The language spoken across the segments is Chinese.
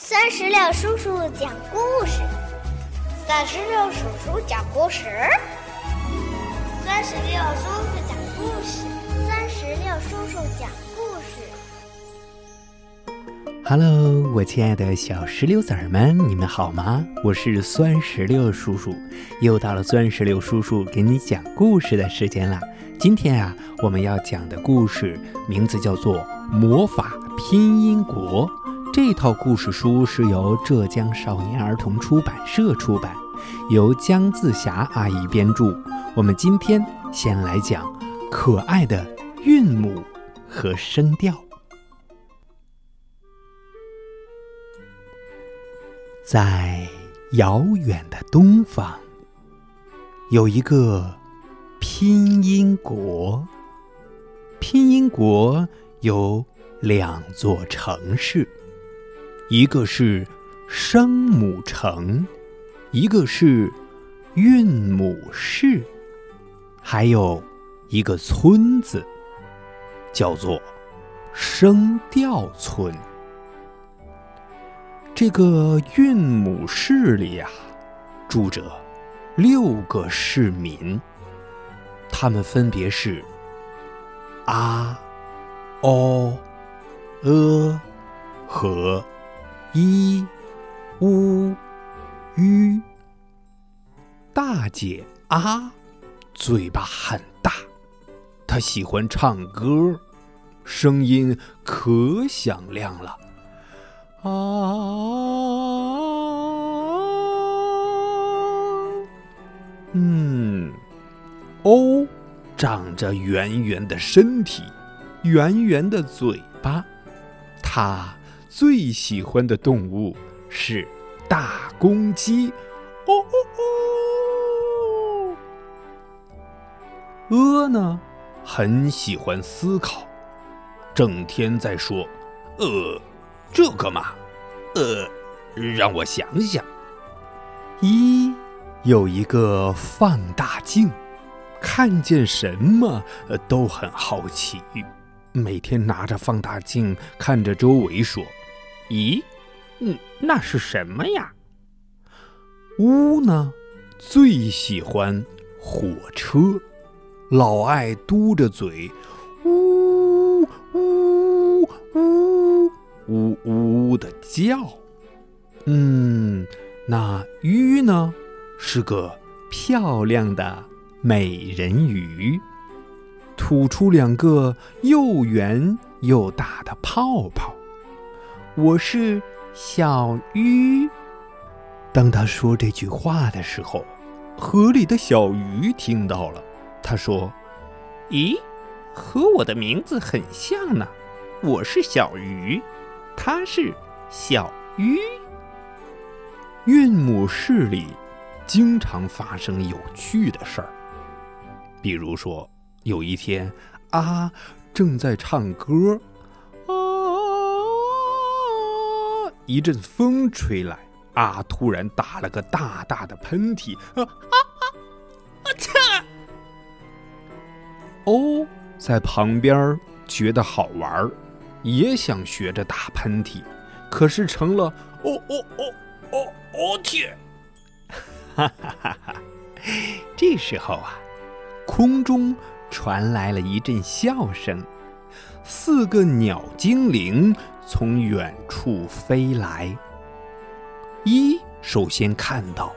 三十六叔叔讲故事，三十六叔叔讲故事，三十六叔叔讲故事，三十六叔叔讲故事。Hello，我亲爱的小石榴籽儿们，你们好吗？我是酸石榴叔叔，又到了酸石榴叔叔给你讲故事的时间了。今天啊，我们要讲的故事名字叫做《魔法拼音国》。这套故事书是由浙江少年儿童出版社出版，由姜自霞阿姨编著。我们今天先来讲可爱的韵母和声调。在遥远的东方，有一个拼音国。拼音国有两座城市。一个是声母城，一个是韵母市，还有一个村子，叫做声调村。这个韵母市里呀，住着六个市民，他们分别是啊、哦、呃和。一、乌、吁。大姐啊，嘴巴很大，她喜欢唱歌，声音可响亮了。啊，嗯，欧长着圆圆的身体，圆圆的嘴巴，它。最喜欢的动物是大公鸡，哦哦哦。鹅呢，很喜欢思考，整天在说：“呃，这个嘛，呃，让我想想。”一有一个放大镜，看见什么都很好奇，每天拿着放大镜看着周围说。咦，嗯，那是什么呀？乌呢，最喜欢火车，老爱嘟着嘴，呜呜呜呜呜的叫。嗯，那鱼呢，是个漂亮的美人鱼，吐出两个又圆又大的泡泡。我是小鱼。当他说这句话的时候，河里的小鱼听到了。他说：“咦，和我的名字很像呢。我是小鱼，他是小鱼。”韵母市里经常发生有趣的事儿，比如说有一天，啊正在唱歌。一阵风吹来，啊！突然打了个大大的喷嚏，啊啊啊！切！哦，在旁边觉得好玩，也想学着打喷嚏，可是成了哦哦哦哦哦天！哈哈哈哈！这时候啊，空中传来了一阵笑声，四个鸟精灵。从远处飞来，一首先看到，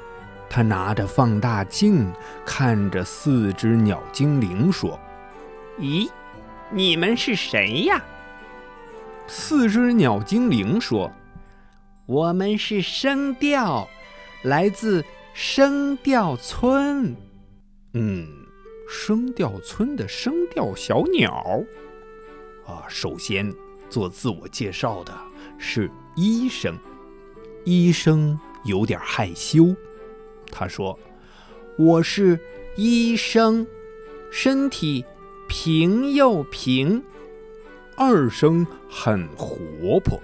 他拿着放大镜看着四只鸟精灵说：“咦，你们是谁呀？”四只鸟精灵说：“我们是声调，来自声调村。嗯，声调村的声调小鸟。啊，首先。”做自我介绍的是医生，医生有点害羞。他说：“我是医生，身体平又平。”二声很活泼。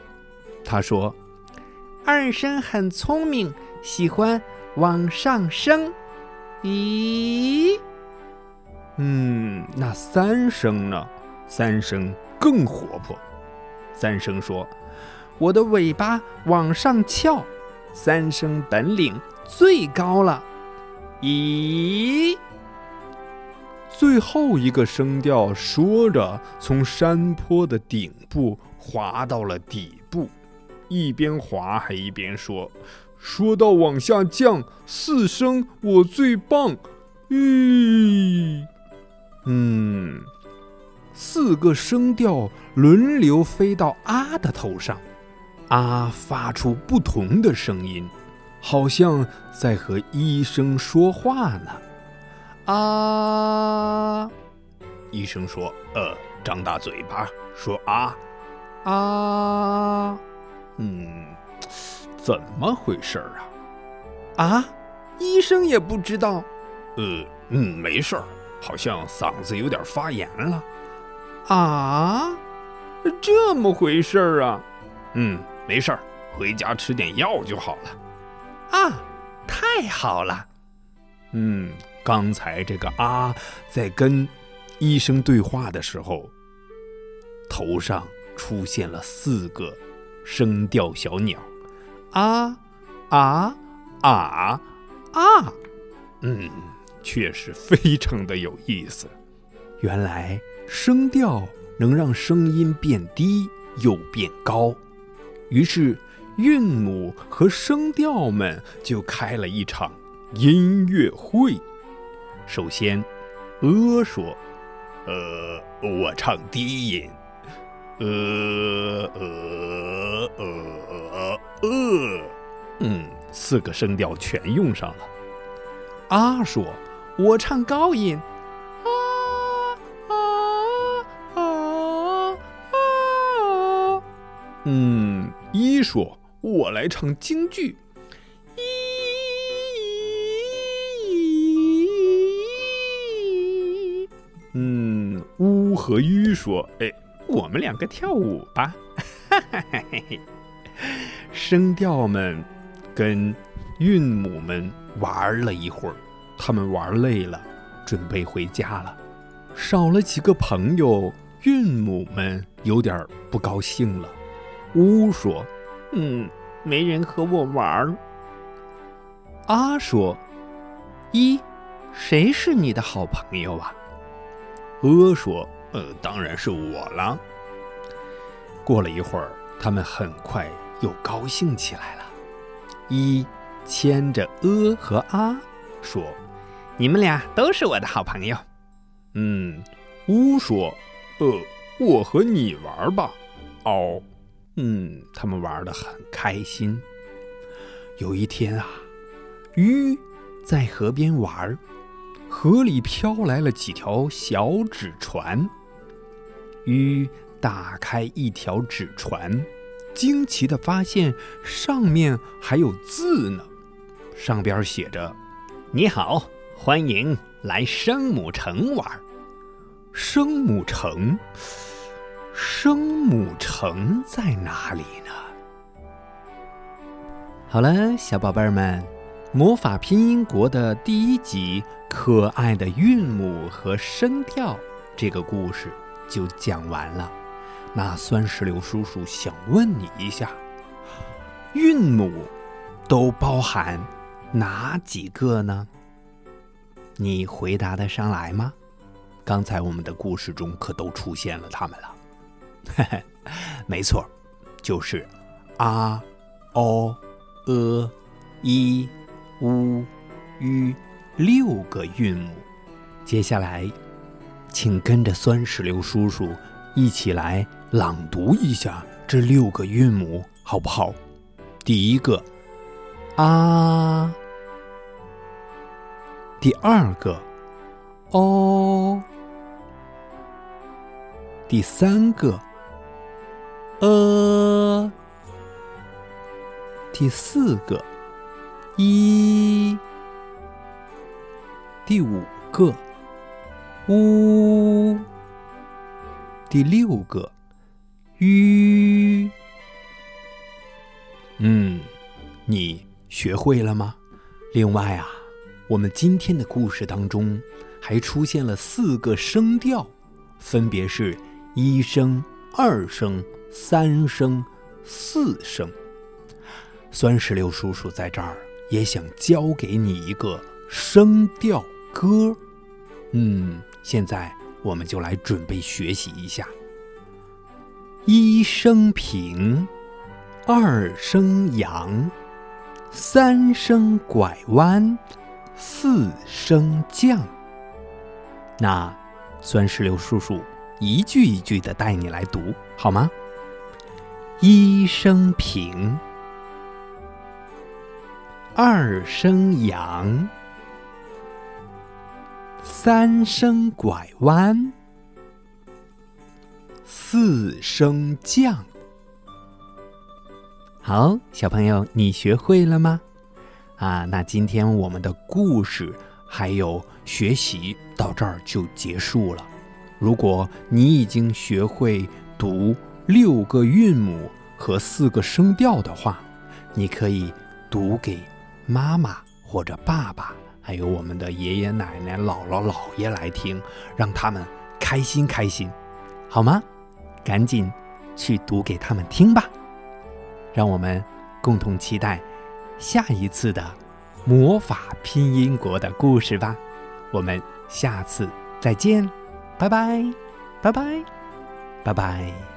他说：“二声很聪明，喜欢往上升。”咦？嗯，那三声呢？三声更活泼。三声说：“我的尾巴往上翘，三声本领最高了。咦，最后一个声调说着，从山坡的顶部滑到了底部，一边滑还一边说：“说到往下降，四声我最棒。”咦，嗯，四个声调轮流飞到啊的头上，啊发出不同的声音。好像在和医生说话呢，啊！医生说：“呃，张大嘴巴说啊啊，嗯，怎么回事啊？啊，医生也不知道。呃，嗯，没事儿，好像嗓子有点发炎了。啊，这么回事儿啊？嗯，没事儿，回家吃点药就好了。”啊，太好了！嗯，刚才这个啊，在跟医生对话的时候，头上出现了四个声调小鸟，啊啊啊啊！嗯，确实非常的有意思。原来声调能让声音变低又变高，于是。韵母和声调们就开了一场音乐会。首先，呃说：“呃，我唱低音。”呃呃呃呃，嗯，四个声调全用上了。啊说：“我唱高音。”嗯，一说。我来唱京剧，嗯，乌和鱼说：“哎，我们两个跳舞吧。”声调们跟韵母们玩了一会儿，他们玩累了，准备回家了。少了几个朋友，韵母们有点不高兴了。乌说。嗯，没人和我玩儿。阿说：“一，谁是你的好朋友啊？”阿说：“呃，当然是我了。”过了一会儿，他们很快又高兴起来了。一牵着阿和阿说：“你们俩都是我的好朋友。”嗯，乌说：“呃，我和你玩吧。”哦。嗯，他们玩的很开心。有一天啊，鱼在河边玩，河里飘来了几条小纸船。鱼打开一条纸船，惊奇的发现上面还有字呢，上边写着：“你好，欢迎来生母城玩。”生母城。生母城在哪里呢？好了，小宝贝儿们，《魔法拼音国》的第一集《可爱的韵母和声调》这个故事就讲完了。那酸石榴叔叔想问你一下：韵母都包含哪几个呢？你回答得上来吗？刚才我们的故事中可都出现了它们了。嘿嘿，没错，就是啊、哦、呃、一、乌、吁六个韵母。接下来，请跟着酸石榴叔叔一起来朗读一下这六个韵母，好不好？第一个啊，第二个哦，第三个。呃，第四个，一，第五个，乌，第六个，吁。嗯，你学会了吗？另外啊，我们今天的故事当中还出现了四个声调，分别是一声、二声。三声、四声。酸石榴叔叔在这儿也想教给你一个声调歌。嗯，现在我们就来准备学习一下：一声平，二声扬，三声拐弯，四声降。那酸石榴叔叔一句一句的带你来读，好吗？一声平。二声扬，三声拐弯，四声降。好，小朋友，你学会了吗？啊，那今天我们的故事还有学习到这儿就结束了。如果你已经学会读六个韵母和四个声调的话，你可以读给。妈妈或者爸爸，还有我们的爷爷奶奶、姥姥姥爷来听，让他们开心开心，好吗？赶紧去读给他们听吧。让我们共同期待下一次的魔法拼音国的故事吧。我们下次再见，拜拜，拜拜，拜拜。